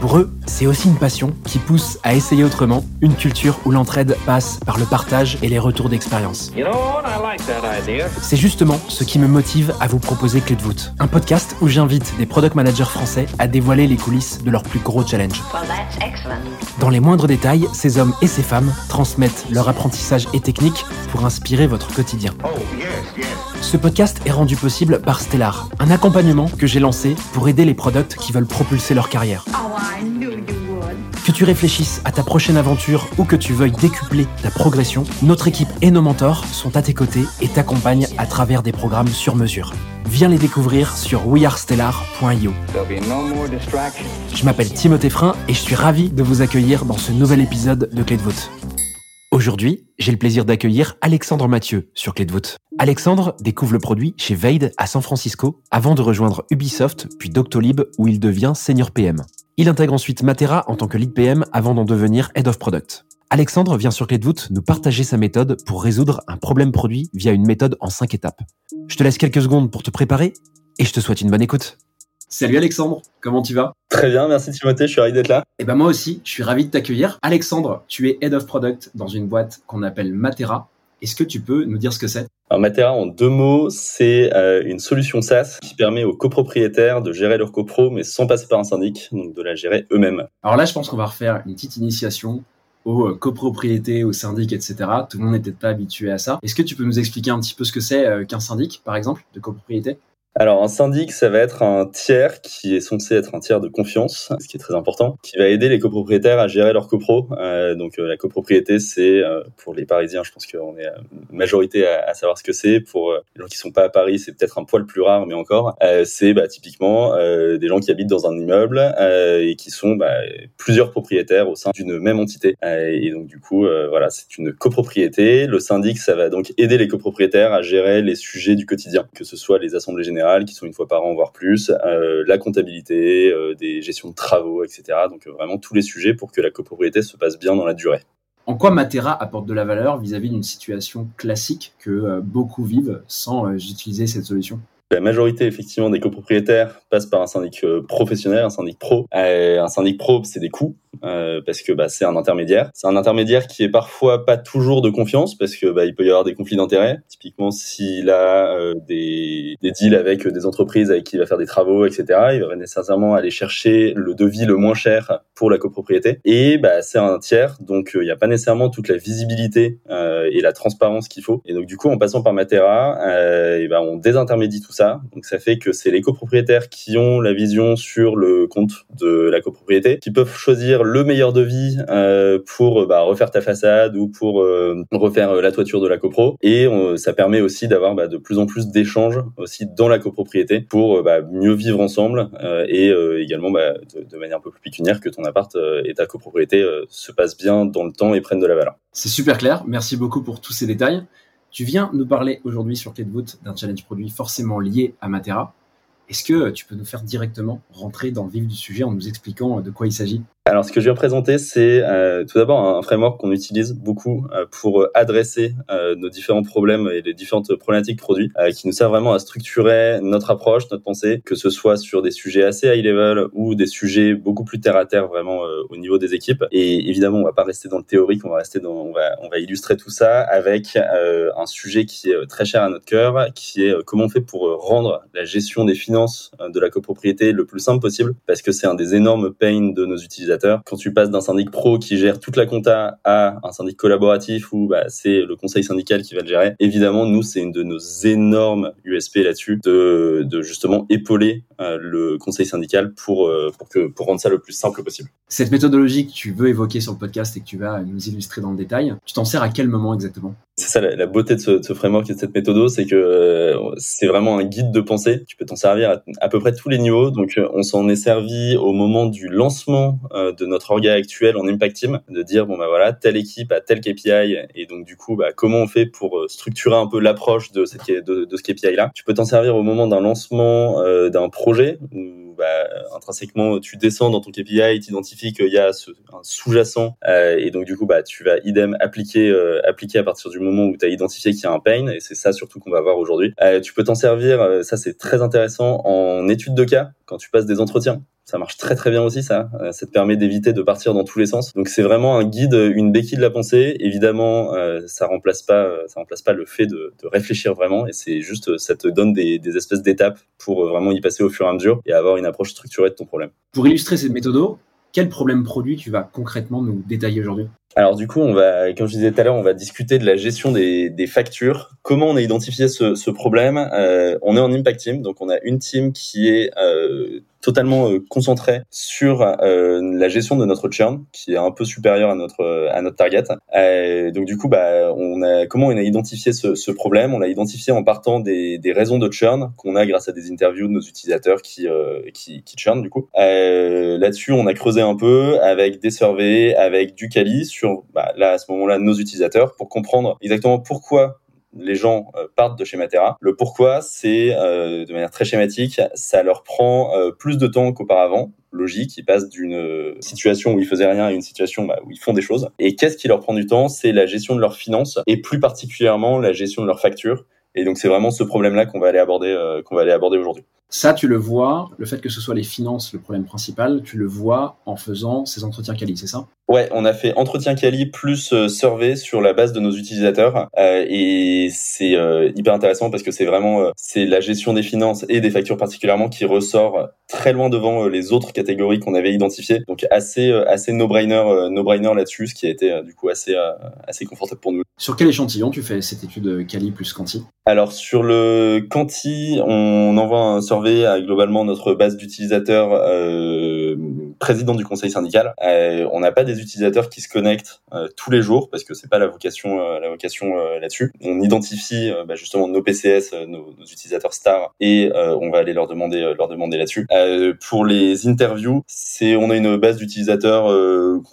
Pour eux, c'est aussi une passion qui pousse à essayer autrement, une culture où l'entraide passe par le partage et les retours d'expérience. C'est justement ce qui me motive à vous proposer Clé de voûte, un podcast où j'invite des product managers français à dévoiler les coulisses de leurs plus gros challenges. Dans les moindres détails, ces hommes et ces femmes transmettent leur apprentissage et techniques pour inspirer votre quotidien. Ce podcast est rendu possible par Stellar, un accompagnement que j'ai lancé pour aider les products qui veulent propulser leur carrière. Que tu réfléchisses à ta prochaine aventure ou que tu veuilles décupler ta progression, notre équipe et nos mentors sont à tes côtés et t'accompagnent à travers des programmes sur mesure. Viens les découvrir sur wearestellar.io. Je m'appelle Timothée Frein et je suis ravi de vous accueillir dans ce nouvel épisode de Clé de voûte. Aujourd'hui, j'ai le plaisir d'accueillir Alexandre Mathieu sur Clé de voûte. Alexandre découvre le produit chez Veid à San Francisco avant de rejoindre Ubisoft puis Doctolib où il devient senior PM. Il intègre ensuite Matera en tant que lead PM avant d'en devenir head of product. Alexandre vient sur Clé de voûte nous partager sa méthode pour résoudre un problème produit via une méthode en 5 étapes. Je te laisse quelques secondes pour te préparer et je te souhaite une bonne écoute. Salut Alexandre, comment tu vas? Très bien, merci Timothée, je suis ravi d'être là. Et ben moi aussi, je suis ravi de t'accueillir. Alexandre, tu es Head of Product dans une boîte qu'on appelle Matera. Est-ce que tu peux nous dire ce que c'est? Alors Matera, en deux mots, c'est euh, une solution SaaS qui permet aux copropriétaires de gérer leur copro, mais sans passer par un syndic, donc de la gérer eux-mêmes. Alors là, je pense qu'on va refaire une petite initiation aux euh, copropriétés, aux syndics, etc. Tout le monde n'est peut-être pas habitué à ça. Est-ce que tu peux nous expliquer un petit peu ce que c'est euh, qu'un syndic, par exemple, de copropriété? Alors un syndic, ça va être un tiers qui est censé être un tiers de confiance, ce qui est très important, qui va aider les copropriétaires à gérer leur copro. Euh, donc euh, la copropriété, c'est euh, pour les Parisiens, je pense qu'on est majorité à, savoir ce que c'est. Pour les gens qui sont pas à Paris, c'est peut-être un poil plus rare, mais encore, c'est bah, typiquement des gens qui habitent dans un immeuble et qui sont bah, plusieurs propriétaires au sein d'une même entité. et donc du coup, voilà, c'est une copropriété. Le syndic, ça va donc aider les copropriétaires à gérer les sujets du quotidien, que ce soit les assemblées générales qui sont une fois par an, voire plus, euh, la comptabilité, euh, des gestions de travaux, etc. Donc euh, vraiment tous les sujets pour que la copropriété se passe bien dans la durée. En quoi Matera apporte de la valeur vis-à-vis d'une situation classique que beaucoup vivent sans utiliser cette solution? La majorité effectivement des copropriétaires passent par un syndic professionnel, un syndic pro. un syndic pro, c'est des coûts. Euh, parce que bah, c'est un intermédiaire. C'est un intermédiaire qui est parfois pas toujours de confiance parce que bah, il peut y avoir des conflits d'intérêts. Typiquement, s'il a euh, des, des deals avec des entreprises avec qui il va faire des travaux, etc., il va nécessairement aller chercher le devis le moins cher pour la copropriété. Et bah, c'est un tiers, donc euh, il n'y a pas nécessairement toute la visibilité et la transparence qu'il faut. Et donc du coup, en passant par Matera, bah, on désintermédie tout ça. Donc ça fait que c'est les copropriétaires qui ont la vision sur le compte de la copropriété, qui peuvent choisir le meilleur devis euh, pour bah, refaire ta façade ou pour euh, refaire euh, la toiture de la copro. Et ça permet aussi d'avoir bah, de plus en plus d'échanges aussi dans la copropriété pour bah, mieux vivre ensemble et également de, manière un peu plus pécuniaire que ton appart et ta copropriété se passe bien dans le temps et prennent de la valeur. C'est super clair. Merci beaucoup pour tous ces détails. Tu viens nous parler aujourd'hui sur Clé de voûte d'un challenge produit forcément lié à Matera. Est-ce que tu peux nous faire directement rentrer dans le vif du sujet en nous expliquant de quoi il s'agit? Alors, ce que je viens présenter, c'est euh, tout d'abord un framework qu'on utilise beaucoup euh, pour adresser euh, nos différents problèmes et les différentes problématiques produits, qui nous sert vraiment à structurer notre approche, notre pensée, que ce soit sur des sujets assez high level ou des sujets beaucoup plus terre à terre, vraiment au niveau des équipes. Et évidemment, on va pas rester dans le théorique, on va rester dans, on va, on va illustrer tout ça avec un sujet qui est très cher à notre cœur, qui est comment on fait pour rendre la gestion des finances de la copropriété le plus simple possible, parce que c'est un des énormes pains de nos utilisateurs quand tu passes d'un syndic pro qui gère toute la compta à un syndic collaboratif où bah, c'est le conseil syndical qui va le gérer, évidemment, nous, c'est une de nos énormes USP là-dessus de, justement épauler le conseil syndical pour, euh, pour, que, pour rendre ça le plus simple possible. Cette méthodologie que tu veux évoquer sur le podcast et que tu vas nous illustrer dans le détail, tu t'en sers à quel moment exactement? C'est ça la, beauté de ce, ce, framework et de cette méthode, c'est que euh, c'est vraiment un guide de pensée. Tu peux t'en servir à, à, peu près tous les niveaux. Donc, on s'en est servi au moment du lancement euh, de notre orga actuel en Impact Team, de dire bon bah voilà telle équipe a tel KPI et donc du coup bah comment on fait pour euh, structurer un peu l'approche de, cette, de, de ce KPI là. Tu peux t'en servir au moment d'un lancement euh, d'un projet où bah, intrinsèquement tu descends dans ton KPI, tu identifies qu'il y a ce, un sous-jacent et donc du coup bah tu vas idem appliquer appliquer à partir du moment où tu as identifié qu'il y a un pain et c'est ça surtout qu'on va voir aujourd'hui. tu peux t'en servir, ça c'est très intéressant en étude de cas quand tu passes des entretiens ça marche très très bien aussi ça. Euh, ça te permet d'éviter de partir dans tous les sens. Donc c'est vraiment un guide, une béquille de la pensée. Évidemment, euh, ça remplace pas, ça remplace pas le fait de, réfléchir vraiment. Et c'est juste, ça te donne des, des espèces d'étapes pour vraiment y passer au fur et à mesure et avoir une approche structurée de ton problème. Pour illustrer cette méthode, quel problème produit tu vas concrètement nous détailler aujourd'hui? Alors du coup, on va, comme je disais tout à l'heure, on va discuter de la gestion des, des factures. Comment on a identifié ce, ce problème? Euh, On est en impact team, donc on a une team qui est euh, totalement euh, concentré sur euh, la gestion de notre churn, qui est un peu supérieur à notre euh, à notre target. donc du coup, bah, on a comment on a identifié ce, ce problème? On l'a identifié en partant des, des raisons de churn qu'on a grâce à des interviews de nos utilisateurs qui qui, qui du coup. Là-dessus, on a creusé un peu avec des surveys, avec du Kali sur bah, là à ce moment-là nos utilisateurs pour comprendre exactement pourquoi les gens euh, partent de chez Matera. Le pourquoi, c'est euh, de manière très schématique, ça leur prend euh, plus de temps qu'auparavant. Logique, ils passent d'une situation où ils faisaient rien à une situation bah, où ils font des choses. Et qu'est-ce qui leur prend du temps? C'est la gestion de leurs finances et plus particulièrement la gestion de leurs factures. Et donc c'est vraiment ce problème-là qu'on va aller aborder, qu'on va aller aborder aujourd'hui. Ça, tu le vois, le fait que ce soit les finances le problème principal, tu le vois en faisant ces entretiens quali, c'est ça? Ouais, on a fait entretien quali plus euh, survey sur la base de nos utilisateurs euh, et c'est euh, hyper intéressant parce que c'est vraiment euh, c'est la gestion des finances et des factures particulièrement qui ressort très loin devant les autres catégories qu'on avait identifiées. Donc assez assez no-brainer no-brainer là-dessus, ce qui a été du coup assez assez confortable pour nous. Sur quel échantillon tu fais cette étude quali plus quanti? Alors sur le quanti, on envoie un survey à globalement notre base d'utilisateurs président du conseil syndical. Euh, on n'a pas des utilisateurs qui se connectent euh, tous les jours parce que c'est pas la vocation, euh, la vocation là-dessus. On identifie bah, justement nos PCS, nos, nos, utilisateurs stars, et on va aller leur demander, leur demander là-dessus. pour les interviews, c'est on a une base d'utilisateurs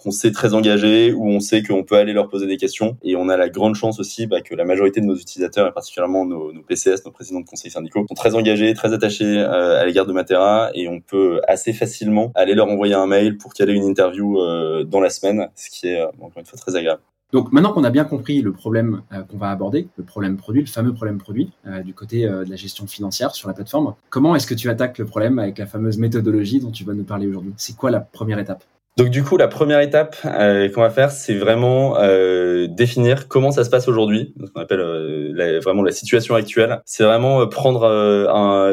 qu'on sait très engagés où on sait qu'on peut aller leur poser des questions et on a la grande chance aussi bah, que la majorité de nos utilisateurs et particulièrement nos, nos PCS, nos présidents de conseils syndicaux, sont très engagés, très attachés à l'égard de Matera et on peut assez facilement aller leur envoyer un mail pour caler une interview euh, dans la semaine, ce qui est euh, encore une fois très agréable. Donc maintenant qu'on a bien compris le problème euh, qu'on va aborder, le problème produit, le fameux problème produit du côté de la gestion financière sur la plateforme, comment est-ce que tu attaques le problème avec la fameuse méthodologie dont tu vas nous parler aujourd'hui? C'est quoi la première étape? Donc du coup, la première étape euh, qu'on va faire, c'est vraiment euh, définir comment ça se passe aujourd'hui, ce qu'on appelle euh, vraiment la situation actuelle. C'est vraiment prendre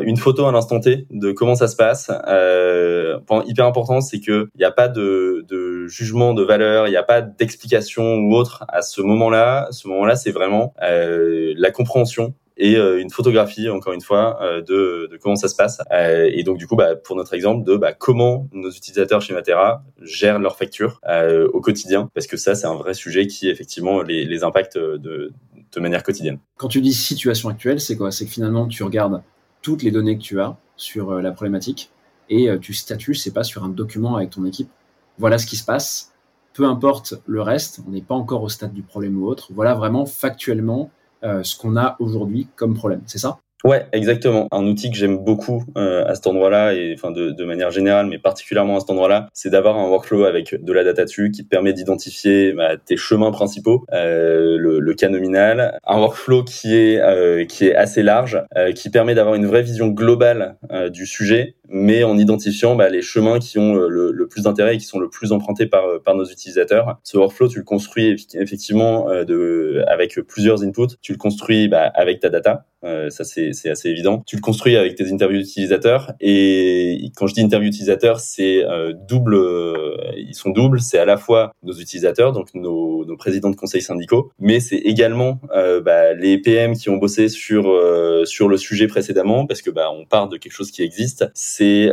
une photo à l'instant T de comment ça se passe. point hyper important, c'est que il n'y a pas de, de, jugement de valeur, il n'y a pas d'explication ou autre à ce moment-là. Ce moment-là, c'est vraiment la compréhension et euh, une photographie, encore une fois, euh, de, comment ça se passe. Euh, et donc, du coup, bah, pour notre exemple, de bah, comment nos utilisateurs chez Matera gèrent leurs factures au quotidien, parce que ça, c'est un vrai sujet qui, effectivement, les, impacte de, de manière quotidienne. Quand tu dis situation actuelle, c'est quoi? C'est que finalement, tu regardes toutes les données que tu as sur la problématique et tu statues, c'est pas sur un document avec ton équipe. Voilà ce qui se passe. Peu importe le reste, on n'est pas encore au stade du problème ou autre. Voilà vraiment factuellement ce qu'on a aujourd'hui comme problème. C'est ça? Ouais, exactement. Un outil que j'aime beaucoup euh, à cet endroit-là et enfin de, manière générale, mais particulièrement à cet endroit-là, c'est d'avoir un workflow avec de la data dessus qui te permet d'identifier bah, tes chemins principaux, euh, le, cas nominal, un workflow qui est euh, qui est assez large, euh, qui permet d'avoir une vraie vision globale euh, du sujet, mais en identifiant bah, les chemins qui ont le, le plus d'intérêt et qui sont le plus empruntés par par nos utilisateurs. Ce workflow, tu le construis effectivement de avec plusieurs inputs. Tu le construis bah, avec ta data euh, ça, c'est assez évident. Tu le construis avec tes interviews utilisateurs. Et quand je dis interview utilisateur, c'est euh, double. Euh, ils sont doubles. C'est à la fois nos utilisateurs, donc nos, nos présidents de conseils syndicaux, mais c'est également bah, les PM qui ont bossé sur sur le sujet précédemment, parce que bah, on part de quelque chose qui existe. C'est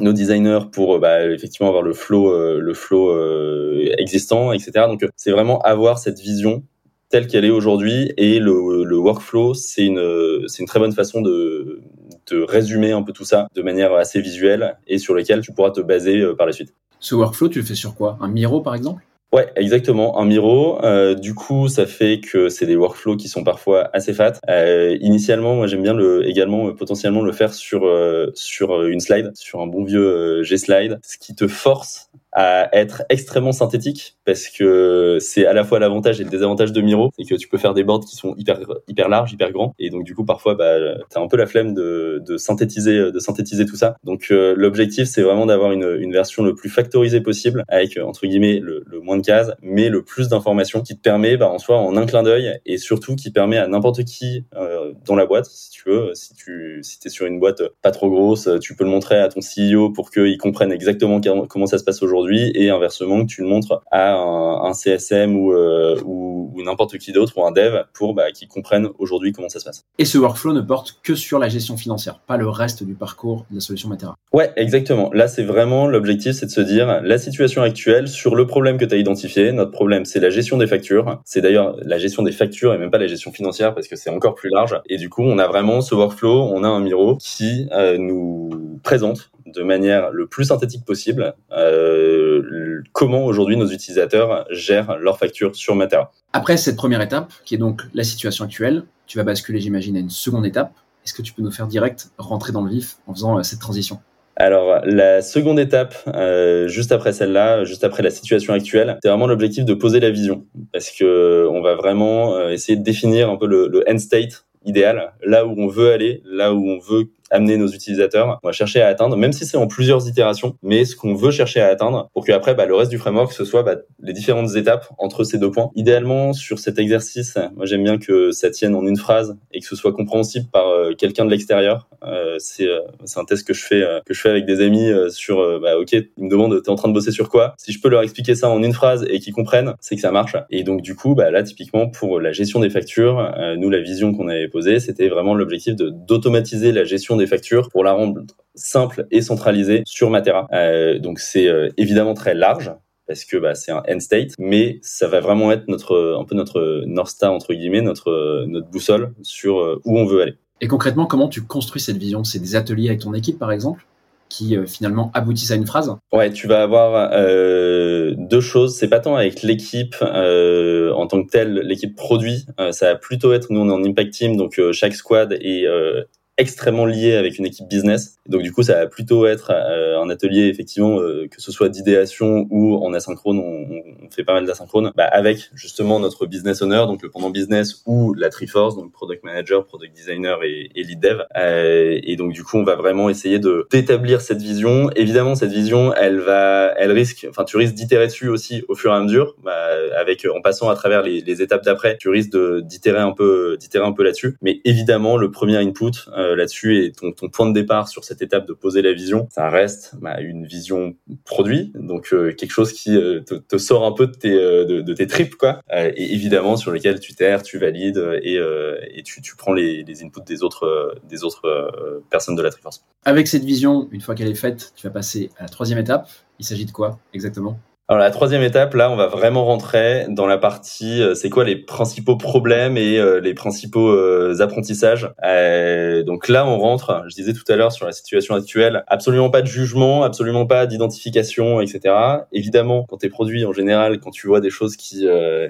nos designers pour bah, effectivement avoir le flow le flow existant, etc. Donc c'est vraiment avoir cette vision telle qu'elle est aujourd'hui. Et le, le workflow, c'est une, c'est une très bonne façon de, de résumer un peu tout ça de manière assez visuelle et sur lequel tu pourras te baser euh, par la suite. Ce workflow, tu le fais sur quoi? Un Miro, par exemple? Ouais, exactement. Un Miro. Euh, du coup, ça fait que c'est des workflows qui sont parfois assez fat. Euh, initialement, moi, j'aime bien le également potentiellement le faire sur sur une slide, sur un bon vieux G slide, ce qui te force à être extrêmement synthétique parce que c'est à la fois l'avantage et le désavantage de Miro, c'est que tu peux faire des boards qui sont hyper hyper larges, hyper grands et donc du coup parfois bah t'as un peu la flemme de, de synthétiser de synthétiser tout ça. Donc euh, l'objectif c'est vraiment d'avoir une, une version le plus factorisée possible avec entre guillemets le, le moins de cases mais le plus d'informations qui te permet bah, en soi en un clin d'œil et surtout qui permet à n'importe qui euh, dans la boîte si tu veux si tu si t'es sur une boîte pas trop grosse tu peux le montrer à ton CEO pour qu'il comprenne exactement comment ça se passe aujourd'hui et inversement que tu le montres à un, CSM euh, ou, ou, n'importe qui d'autre ou un dev pour bah, qu'ils comprennent aujourd'hui comment ça se passe. Et ce workflow ne porte que sur la gestion financière, pas le reste du parcours de la solution Matera. Ouais, exactement. Là, c'est vraiment l'objectif, c'est de se dire la situation actuelle sur le problème que tu as identifié. Notre problème, c'est la gestion des factures. C'est d'ailleurs la gestion des factures et même pas la gestion financière parce que c'est encore plus large. Et du coup, on a vraiment ce workflow, on a un Miro qui euh, nous présente de manière le plus synthétique possible euh, comment aujourd'hui nos utilisateurs gèrent leurs factures sur Matera. Après cette première étape, qui est donc la situation actuelle, tu vas basculer, j'imagine, à une seconde étape. Est-ce que tu peux nous faire direct rentrer dans le vif en faisant euh, cette transition? Alors la seconde étape, euh, juste après celle-là, juste après la situation actuelle, c'est vraiment l'objectif de poser la vision, parce que on va vraiment essayer de définir un peu le, le end state idéal, là où on veut aller, là où on veut amener nos utilisateurs. On va chercher à atteindre, même si c'est en plusieurs itérations, mais ce qu'on veut chercher à atteindre pour que après bah, le reste du framework ce soit bah, les différentes étapes entre ces deux points. Idéalement sur cet exercice, moi j'aime bien que ça tienne en une phrase et que ce soit compréhensible par euh, quelqu'un de l'extérieur. Euh, c'est euh, un test que je fais euh, que je fais avec des amis sur bah ok ils me demandent t'es en train de bosser sur quoi? Si je peux leur expliquer ça en une phrase et qu'ils comprennent c'est que ça marche et donc du coup bah là typiquement pour la gestion des factures nous la vision qu'on avait posée c'était vraiment l'objectif d'automatiser la gestion des factures pour la rendre simple et centralisée sur Matera. Euh, donc c'est euh, évidemment très large parce que bah, c'est un end state, mais ça va vraiment être notre un peu notre North Star entre guillemets, notre notre boussole sur euh, où on veut aller. Et concrètement, comment tu construis cette vision? C'est des ateliers avec ton équipe, par exemple qui finalement aboutissent à une phrase? Ouais, tu vas avoir euh, deux choses. C'est pas tant avec l'équipe euh, en tant que telle, l'équipe produit. ça va plutôt être nous on est en impact team, donc chaque squad est extrêmement lié avec une équipe business. Donc du coup, ça va plutôt être euh, un atelier effectivement euh, que ce soit d'idéation ou en asynchrone, on, on fait pas mal d'asynchrone, bah, avec justement notre business owner, donc le pendant business ou la Triforce, donc product manager, product designer et, et lead dev. Euh, et donc du coup, on va vraiment essayer de d'établir cette vision. Évidemment, cette vision, elle va, elle risque, enfin tu risques d'itérer dessus aussi au fur et à mesure, bah, avec en passant à travers les, les étapes d'après, tu risques d'itérer un peu, d'itérer un peu là-dessus. Mais évidemment, le premier input euh, là-dessus et ton, ton, point de départ sur cette étape de poser la vision, ça reste bah, une vision produit, donc euh, quelque chose qui euh, te, sort un peu de tes, de, tes tripes, quoi, et évidemment sur lequel tu terres, tu valides et, et tu, tu, prends les, les, inputs des autres, des autres personnes de la Triforce. Avec cette vision, une fois qu'elle est faite, tu vas passer à la troisième étape. Il s'agit de quoi exactement? Alors la troisième étape, là, on va vraiment rentrer dans la partie, euh, c'est quoi les principaux problèmes et euh, les principaux euh, apprentissages. donc là, on rentre, je disais tout à l'heure sur la situation actuelle, absolument pas de jugement, absolument pas d'identification, etc. Évidemment, quand t'es produit en général, quand tu vois des choses qui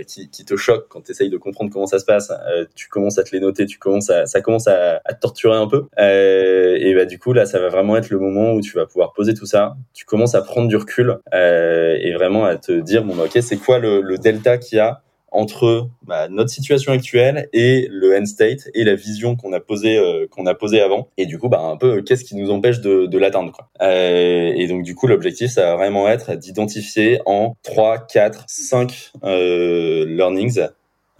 qui, qui, te choquent, quand tu de comprendre comment ça se passe, tu commences à te les noter, tu commences à, ça commence à, à te torturer un peu. et bah du coup, là, ça va vraiment être le moment où tu vas pouvoir poser tout ça, tu commences à prendre du recul et vraiment à te dire bon bah, ok c'est quoi le, delta qu'il y a entre bah, notre situation actuelle et le end state et la vision qu'on a posée euh, qu'on a posée avant et du coup bah un peu qu'est-ce qui nous empêche de, l'atteindre quoi. Euh, et donc du coup l'objectif ça va vraiment être d'identifier en 3 4 5 euh, learnings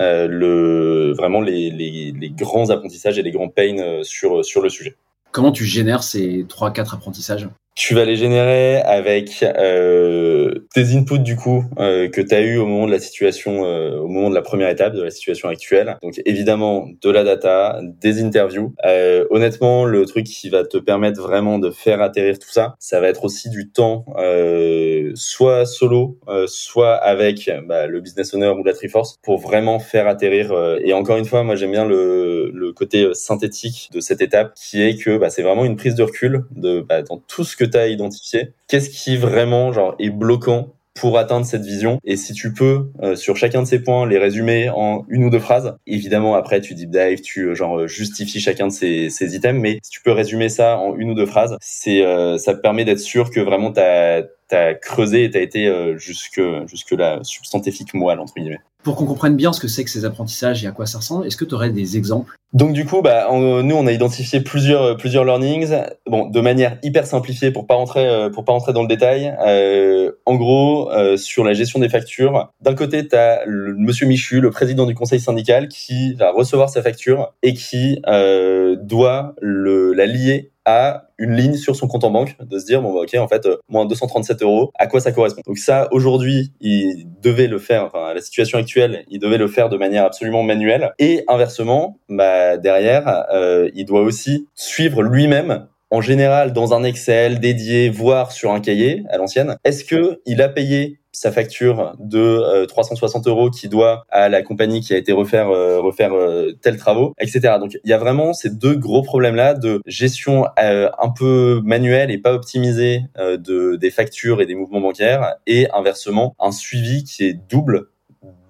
euh, le vraiment les, les, grands apprentissages et les grands pains euh, sur sur le sujet. Comment tu génères ces 3 4 apprentissages? Tu vas les générer avec euh, tes inputs du coup euh, que tu as eu au moment de la situation, euh, au moment de la première étape de la situation actuelle. Donc évidemment de la data, des interviews. Euh, honnêtement, le truc qui va te permettre vraiment de faire atterrir tout ça, ça va être aussi du temps, euh, soit solo, euh, soit avec bah, le business owner ou la Triforce, pour vraiment faire atterrir. et encore une fois, moi j'aime bien le, le côté synthétique de cette étape, qui est que bah, c'est vraiment une prise de recul de bah, dans tout ce que tu as identifié, qu'est-ce qui vraiment genre est bloquant pour atteindre cette vision? Et si tu peux, euh, sur chacun de ces points, les résumer en une ou deux phrases, évidemment, après, tu deep dive, tu genre justifies chacun de ces, ces items, mais si tu peux résumer ça en une ou deux phrases, c'est ça te permet d'être sûr que vraiment tu as t'as creusé et t'as été euh, jusque jusque la substantifique moelle entre guillemets. Pour qu'on comprenne bien ce que c'est que ces apprentissages et à quoi ça ressemble, est-ce que tu aurais des exemples? Donc du coup, bah, nous on a identifié plusieurs plusieurs learnings, bon, de manière hyper simplifiée pour pas rentrer euh, pour pas rentrer dans le détail. Euh, en gros, euh, sur la gestion des factures, d'un côté tu as le Monsieur Michu, le président du conseil syndical, qui va recevoir sa facture et qui doit le la lier à une ligne sur son compte en banque, de se dire bon bah, ok en fait euh, moins 237 euros, à quoi ça correspond? Donc ça aujourd'hui il devait le faire, enfin la situation il devait le faire de manière absolument manuelle et inversement bah derrière euh, il doit aussi suivre lui-même en général dans un Excel dédié, voire sur un cahier à l'ancienne. Est-ce que il a payé sa facture de 360 euh, euros qui doit à la compagnie qui a été refaire euh, refaire euh, tels travaux, etc. Donc il y a vraiment ces deux gros problèmes là de gestion un peu manuelle et pas optimisée de des factures et des mouvements bancaires et inversement un suivi qui est double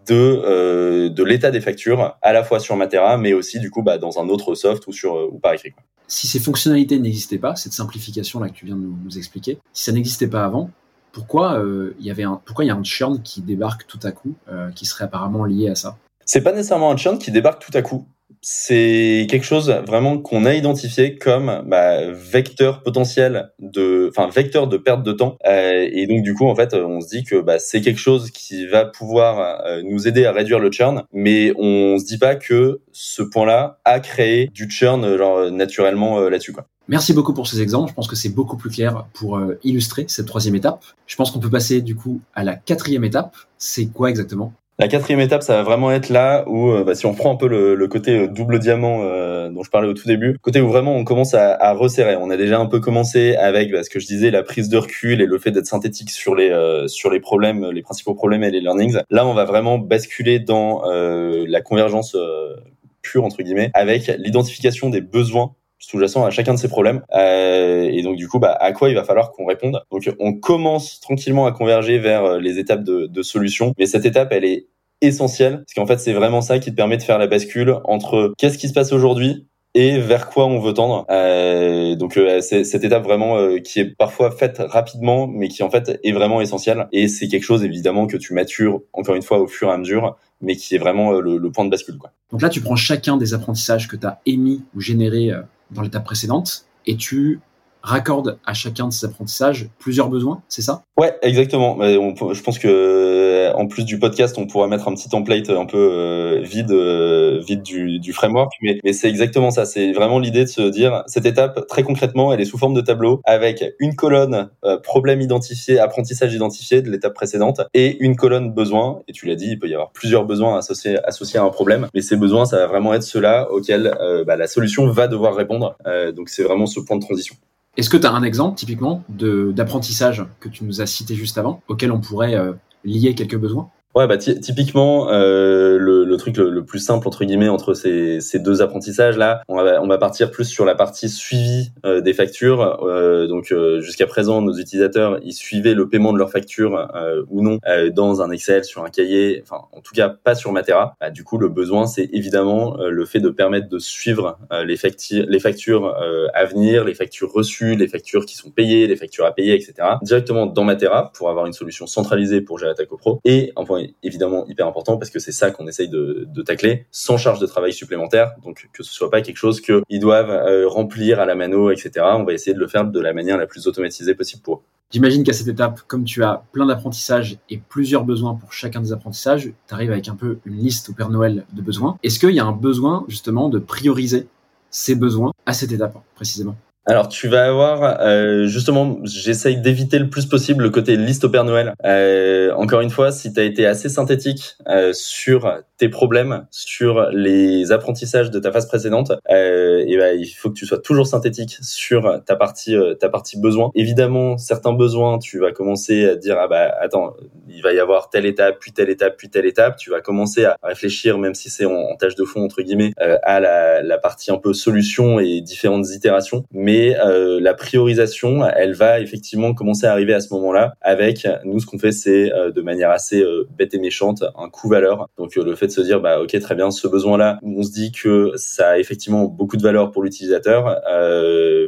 de de l'état des factures à la fois sur Matera mais aussi du coup bah, dans un autre soft ou sur ou par écrit. Si ces fonctionnalités n'existaient pas, cette simplification là que tu viens de nous expliquer, si ça n'existait pas avant, pourquoi euh, il y avait un pourquoi il y a un churn qui débarque tout à coup, euh, qui serait apparemment lié à ça? C'est pas nécessairement un churn qui débarque tout à coup. C'est quelque chose vraiment qu'on a identifié comme bah, vecteur potentiel de, enfin vecteur de perte de temps. Euh, et donc du coup en fait on se dit que bah, c'est quelque chose qui va pouvoir nous aider à réduire le churn, mais on se dit pas que ce point-là a créé du churn genre naturellement là-dessus quoi. Merci beaucoup pour ces exemples. Je pense que c'est beaucoup plus clair pour euh, illustrer cette troisième étape. Je pense qu'on peut passer du coup à la quatrième étape. C'est quoi exactement? La quatrième étape, ça va vraiment être là où, euh, bah, si on prend un peu le, côté euh, double diamant dont je parlais au tout début, côté où vraiment on commence à, resserrer. On a déjà un peu commencé avec bah, ce que je disais, la prise de recul et le fait d'être synthétique sur les sur les problèmes, les principaux problèmes et les learnings. Là, on va vraiment basculer dans la convergence pure entre guillemets, avec l'identification des besoins sous-jacent à chacun de ces problèmes. Euh, et donc du coup, bah, à quoi il va falloir qu'on réponde? Donc on commence tranquillement à converger vers euh, les étapes de, de solution, mais cette étape, elle est essentielle parce qu'en fait, c'est vraiment ça qui te permet de faire la bascule entre qu'est-ce qui se passe aujourd'hui et vers quoi on veut tendre. Euh, donc euh, c'est cette étape vraiment euh, qui est parfois faite rapidement, mais qui en fait est vraiment essentielle. Et c'est quelque chose évidemment que tu matures encore une fois au fur et à mesure, mais qui est vraiment le, le point de bascule. Quoi. Donc là, tu prends chacun des apprentissages que tu as émis ou générés dans l'étape précédente et tu raccorde à chacun de ces apprentissages plusieurs besoins, c'est ça? Ouais, exactement. je pense que en plus du podcast, on pourra mettre un petit template un peu euh, vide, euh, vide du, du, framework, mais, mais c'est exactement ça. C'est vraiment l'idée de se dire cette étape très concrètement, elle est sous forme de tableau avec une colonne euh, problème identifié, apprentissage identifié de l'étape précédente et une colonne besoin. Et tu l'as dit, il peut y avoir plusieurs besoins associés associés à un problème, mais ces besoins, ça va vraiment être ceux-là auxquels bah, la solution va devoir répondre. donc c'est vraiment ce point de transition. Est-ce que tu as un exemple typiquement d'apprentissage que tu nous as cité juste avant, auquel on pourrait euh, lier quelques besoins Ouais, bah typiquement euh, le, le, truc le, plus simple entre guillemets entre ces, ces deux apprentissages là, on va on va partir plus sur la partie suivi euh, des factures. Euh, donc euh, jusqu'à présent, nos utilisateurs ils suivaient le paiement de leurs factures euh, ou non dans un Excel, sur un cahier, enfin en tout cas pas sur Matera. Bah, du coup, le besoin c'est évidemment le fait de permettre de suivre les, factures, les factures à venir, les factures reçues, les factures qui sont payées, les factures à payer, etc. directement dans Matera pour avoir une solution centralisée pour gérer ta copro et un évidemment hyper important parce que c'est ça qu'on essaye de, de, tacler sans charge de travail supplémentaire. Donc que ce soit pas quelque chose qu'ils doivent euh, remplir à la mano, etc. On va essayer de le faire de la manière la plus automatisée possible pour eux. J'imagine qu'à cette étape, comme tu as plein d'apprentissages et plusieurs besoins pour chacun des apprentissages, tu arrives avec un peu une liste au Père Noël de besoins. Est-ce qu'il y a un besoin justement de prioriser ces besoins à cette étape précisément? Alors tu vas avoir euh, justement, j'essaye d'éviter le plus possible le côté liste au Père Noël. Euh, encore une fois, si tu as été assez synthétique euh, sur tes problèmes, sur les apprentissages de ta phase précédente, et ben, il faut que tu sois toujours synthétique sur ta partie ta partie besoin. Évidemment, certains besoins, tu vas commencer à dire ah bah attends, il va y avoir telle étape, puis telle étape, puis telle étape. Tu vas commencer à réfléchir, même si c'est en, tâche de fond entre guillemets, euh, à la, partie un peu solution et différentes itérations, mais Et la priorisation, elle va effectivement commencer à arriver à ce moment-là. Avec nous, ce qu'on fait, c'est de manière assez bête et méchante un coût valeur. Donc le fait de se dire, bah ok, très bien, ce besoin-là, on se dit que ça a effectivement beaucoup de valeur pour l'utilisateur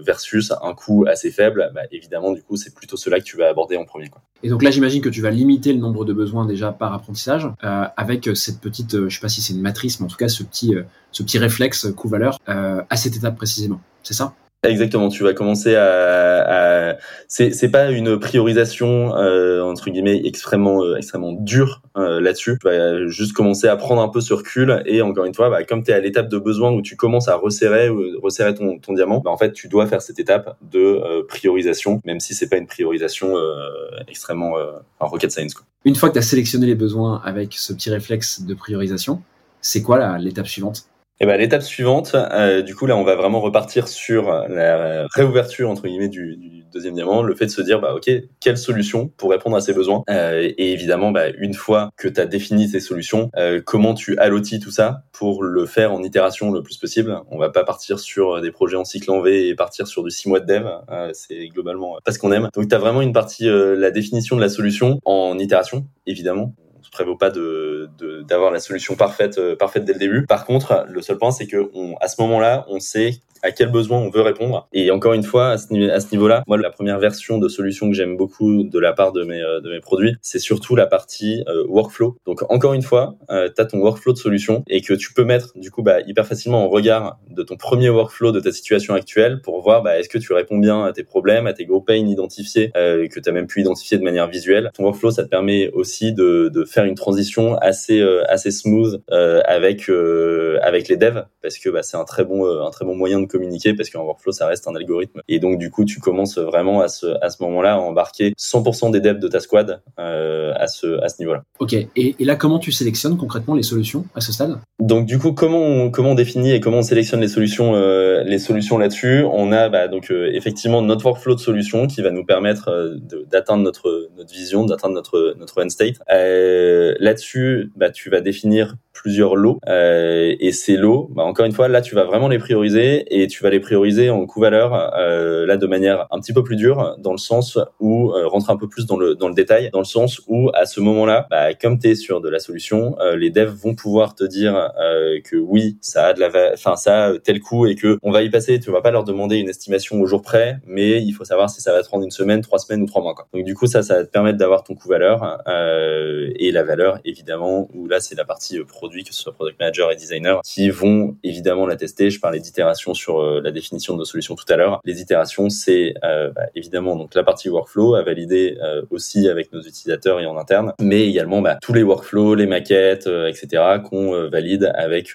versus un coût assez faible. Bah, évidemment, du coup, c'est plutôt cela que tu vas aborder en premier. Quoi. Et donc là, j'imagine que tu vas limiter le nombre de besoins déjà par apprentissage avec cette petite, je sais pas si c'est une matrice, mais en tout cas ce petit, ce petit réflexe coût-valeur à cette étape précisément. C'est ça? Exactement, tu vas commencer à, à... c'est pas une priorisation euh, entre guillemets extrêmement euh, extrêmement dure euh, là-dessus. Tu vas juste commencer à prendre un peu ce recul et encore une fois, bah, comme tu es à l'étape de besoin où tu commences à resserrer resserrer ton, ton diamant, bah, en fait tu dois faire cette étape de euh, priorisation, même si c'est pas une priorisation extrêmement en rocket science. Quoi. Une fois que tu as sélectionné les besoins avec ce petit réflexe de priorisation, c'est quoi l'étape suivante? Et ben l'étape suivante, euh, du coup là on va vraiment repartir sur la réouverture entre guillemets du, deuxième diamant, le fait de se dire bah ok quelle solution pour répondre à ces besoins? Euh, et évidemment bah, une fois que tu as défini tes solutions, euh, comment tu allotis tout ça pour le faire en itération le plus possible? On va pas partir sur des projets en cycle en V et partir sur du 6 mois de dev, euh, c'est globalement pas ce qu'on aime. Donc tu vraiment une partie la définition de la solution en itération évidemment prévaut pas de d'avoir la solution parfaite euh, parfaite dès le début. Par contre, le seul point c'est que à ce moment-là, on sait à quel besoin on veut répondre. Et encore une fois, à ce, niveau-là, moi, la première version de solution que j'aime beaucoup de la part de mes, euh, de mes produits, c'est surtout la partie euh, workflow. Donc, encore une fois, euh, tu as ton workflow de solution et que tu peux mettre, du coup, bah, hyper facilement en regard de ton premier workflow de ta situation actuelle pour voir, bah, est-ce que tu réponds bien à tes problèmes, à tes gros pains identifiés, euh, que tu as même pu identifier de manière visuelle. Ton workflow, ça te permet aussi de, de faire une transition assez, assez smooth avec, avec les devs parce que bah, c'est un très bon, un très bon moyen de communiquer parce qu'un workflow, ça reste un algorithme. Et donc, du coup, tu commences vraiment à ce, à ce moment-là à embarquer 100% des devs de ta squad euh, à ce, à ce niveau-là. Ok. Et, et, là, comment tu sélectionnes concrètement les solutions à ce stade? Donc, du coup, comment on, comment on définit et comment on sélectionne les solutions, euh, les solutions là-dessus? On a bah, donc euh, effectivement notre workflow de solutions qui va nous permettre d'atteindre notre, notre vision, d'atteindre notre, notre end state. Là-dessus, bah, tu vas définir plusieurs lots et ces lots, bah, encore une fois, là, tu vas vraiment les prioriser et tu vas les prioriser en coût-valeur euh, là de manière un petit peu plus dure, dans le sens où euh, rentre un peu plus dans le dans le détail, dans le sens où à ce moment-là, bah, comme tu es sur de la solution, euh, les devs vont pouvoir te dire euh, que oui, ça a de la, enfin ça a tel coût et que on va y passer. Tu vas pas leur demander une estimation au jour près, mais il faut savoir si ça va te prendre une semaine, trois semaines ou trois mois. Quoi. Donc du coup ça, ça va te permettre d'avoir ton coût-valeur et la valeur évidemment où là c'est la partie produit que ce soit product manager et designer qui vont évidemment la tester. Je parlais d'itération sur la définition de nos solutions tout à l'heure. Les itérations, c'est euh, bah, évidemment donc la partie workflow à valider euh, aussi avec nos utilisateurs et en interne, mais également bah, tous les workflows, les maquettes, euh, etc. qu'on valide avec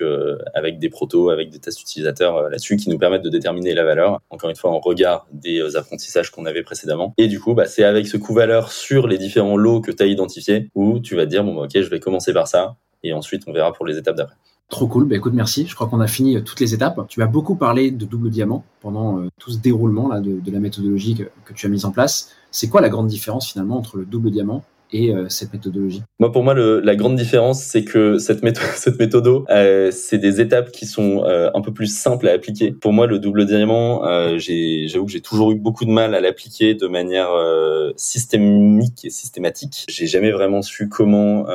avec des protos, avec des tests utilisateurs là-dessus qui nous permettent de déterminer la valeur. Encore une fois, en regard des apprentissages qu'on avait précédemment. Et du coup, bah, c'est avec ce coût-valeur sur les différents lots que tu as identifiés où tu vas te dire bon, ok, je vais commencer par ça et ensuite on verra pour les étapes d'après. Trop cool. Bah, écoute, merci. Je crois qu'on a fini euh, toutes les étapes. Tu as beaucoup parlé de double diamant pendant euh, tout ce déroulement de, la méthodologie que, tu as mise en place. C'est quoi la grande différence finalement entre le double diamant euh, cette méthodologie Moi, pour moi, le, la grande différence, c'est que cette méthode, cette euh, c'est des étapes qui sont euh, un peu plus simples à appliquer. Pour moi, le double diamant, j'avoue que j'ai toujours eu beaucoup de mal à l'appliquer de manière systémique et systématique. J'ai jamais vraiment su comment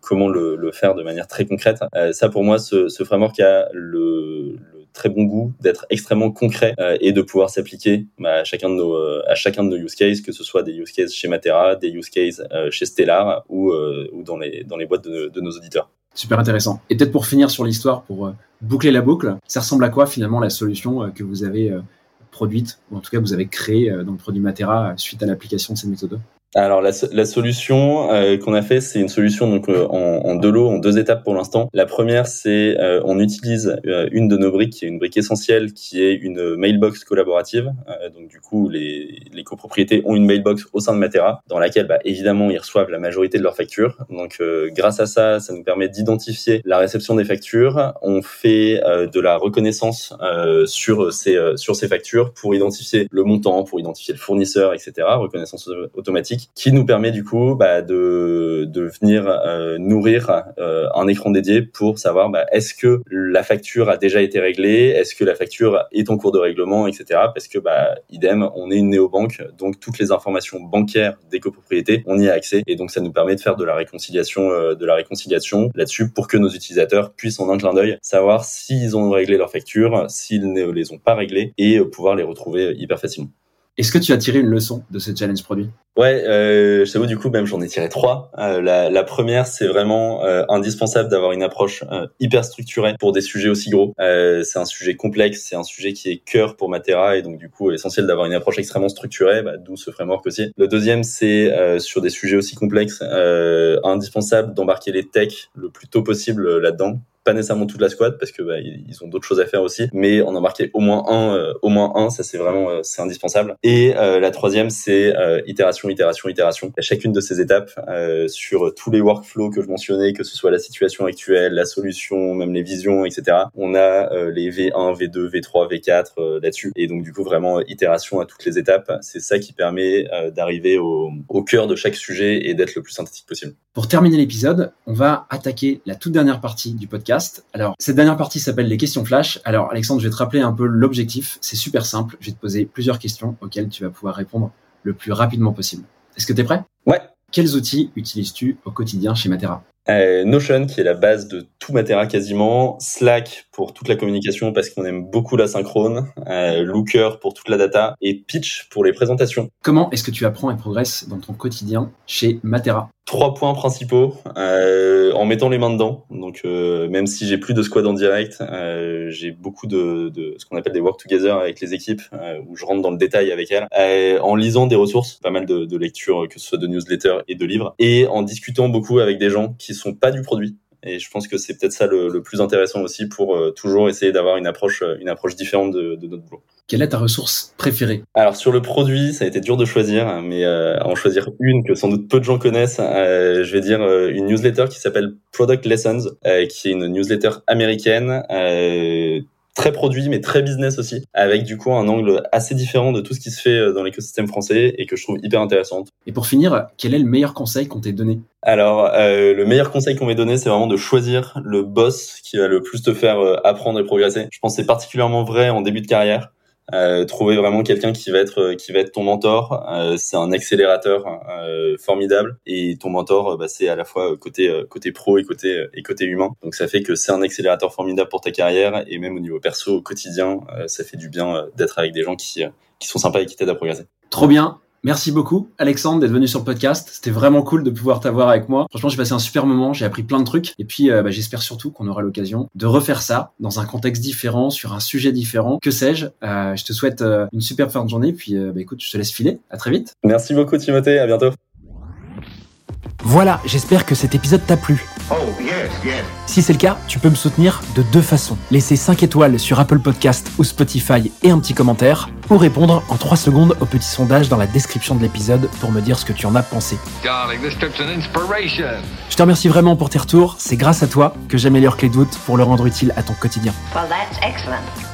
comment le, faire de manière très concrète. ça, pour moi, ce, framework a le très bon goût d'être extrêmement concret euh, et de pouvoir s'appliquer bah, à chacun de nos euh, à chacun de nos use cases, que ce soit des use cases chez Matera, des use cases euh, chez Stellar ou, ou dans les dans les boîtes de, nos auditeurs. Super intéressant. Et peut-être pour finir sur l'histoire, pour boucler la boucle, ça ressemble à quoi finalement la solution que vous avez produite, ou en tout cas vous avez créée dans le produit Matera suite à l'application de cette méthode alors la, solution euh, qu'on a fait, c'est une solution donc euh, en, en, deux lots, en deux étapes pour l'instant. La première, c'est euh, on utilise une de nos briques, qui est une brique essentielle, qui est une mailbox collaborative. donc du coup, les, copropriétés ont une mailbox au sein de Matera, dans laquelle bah, évidemment ils reçoivent la majorité de leurs factures. Donc grâce à ça, ça nous permet d'identifier la réception des factures. On fait de la reconnaissance sur ces factures pour identifier le montant, pour identifier le fournisseur, etc. Reconnaissance automatique qui nous permet du coup bah, de, de venir euh, nourrir euh, un écran dédié pour savoir bah, est-ce que la facture a déjà été réglée, est-ce que la facture est en cours de règlement, etc. Parce que bah, idem, on est une néobanque, donc toutes les informations bancaires des copropriétés, on y a accès et donc ça nous permet de faire de la réconciliation, de la réconciliation là-dessus pour que nos utilisateurs puissent en un clin d'œil savoir s'ils ont réglé leurs factures, s'ils ne les ont pas réglées et pouvoir les retrouver hyper facilement. Est-ce que tu as tiré une leçon de ce challenge produit? Ouais, euh, je t'avoue du coup même j'en ai tiré trois. Euh, la, la, première c'est vraiment euh, indispensable d'avoir une approche euh, hyper structurée pour des sujets aussi gros. Euh, c'est un sujet complexe, c'est un sujet qui est cœur pour Matera et donc du coup essentiel d'avoir une approche extrêmement structurée, bah, d'où ce framework aussi. Le deuxième c'est sur des sujets aussi complexes, indispensable d'embarquer les techs le plus tôt possible là-dedans pas nécessairement toute la squad parce que bah, ils ont d'autres choses à faire aussi, mais on en marquait au moins un, euh, au moins un, ça c'est vraiment euh, c'est indispensable. Et euh, la troisième c'est itération, itération, itération. À chacune de ces étapes sur tous les workflows que je mentionnais, que ce soit la situation actuelle, la solution, même les visions, etc. On a les V1, V2, V3, V4 là-dessus. Et donc du coup vraiment itération à toutes les étapes. C'est ça qui permet d'arriver au, au cœur de chaque sujet et d'être le plus synthétique possible. Pour terminer l'épisode, on va attaquer la toute dernière partie du podcast alors, cette dernière partie s'appelle les questions flash. Alors, Alexandre, je vais te rappeler un peu l'objectif. C'est super simple. Je vais te poser plusieurs questions auxquelles tu vas pouvoir répondre le plus rapidement possible. Est-ce que tu es prêt? Ouais. Quels outils utilises-tu au quotidien chez Matera? Euh, Notion qui est la base de tout Matera quasiment, Slack pour toute la communication parce qu'on aime beaucoup la synchrone, euh, Looker pour toute la data et Pitch pour les présentations. Comment est-ce que tu apprends et progresses dans ton quotidien chez Matera Trois points principaux euh, en mettant les mains dedans. Donc euh, même si j'ai plus de squad en direct, euh, j'ai beaucoup de, de, ce qu'on appelle des work together avec les équipes euh, où je rentre dans le détail avec elles, euh, en lisant des ressources, pas mal de, de lectures que ce soit de newsletters et de livres, et en discutant beaucoup avec des gens qui sont pas du produit, et je pense que c'est peut-être ça le, le, plus intéressant aussi pour euh, toujours essayer d'avoir une approche, euh, une approche différente de, de, notre boulot. Quelle est ta ressource préférée? Alors sur le produit, ça a été dur de choisir, mais euh, en choisir une que sans doute peu de gens connaissent, euh, je vais dire une newsletter qui s'appelle Product Lessons, qui est une newsletter américaine très produit mais très business aussi, avec du coup un angle assez différent de tout ce qui se fait euh, dans l'écosystème français et que je trouve hyper intéressante. Et pour finir, quel est le meilleur conseil qu'on t'ait donné? Alors euh, le meilleur conseil qu'on m'ait donné, c'est vraiment de choisir le boss qui va le plus te faire euh, apprendre et progresser. Je pense que c'est particulièrement vrai en début de carrière. Euh, trouver vraiment quelqu'un qui va être qui va être ton mentor, euh, c'est un accélérateur euh, formidable et ton mentor, bah, c'est à la fois côté côté pro et côté et côté humain. Donc ça fait que c'est un accélérateur formidable pour ta carrière et même au niveau perso au quotidien, ça fait du bien d'être avec des gens qui qui sont sympas et qui t'aident à progresser. Trop bien. Merci beaucoup, Alexandre, d'être venu sur le podcast. C'était vraiment cool de pouvoir t'avoir avec moi. Franchement, j'ai passé un super moment, j'ai appris plein de trucs. Et puis, euh, bah, j'espère surtout qu'on aura l'occasion de refaire ça dans un contexte différent, sur un sujet différent. Que sais-je? Euh, Je te souhaite euh, une super fin de journée. Puis, bah, écoute, je te laisse filer. À très vite. Merci beaucoup, Timothée. À bientôt. Voilà, j'espère que cet épisode t'a plu. Oh, yes, yes. Si c'est le cas, tu peux me soutenir de deux façons. Laisser 5 étoiles sur Apple Podcast ou Spotify et un petit commentaire, ou répondre en 3 secondes au petit sondage dans la description de l'épisode pour me dire ce que tu en as pensé. Darling, this trip's an inspiration. Je te remercie vraiment pour tes retours, c'est grâce à toi que j'améliore Clé de pour le rendre utile à ton quotidien. Well, that's excellent.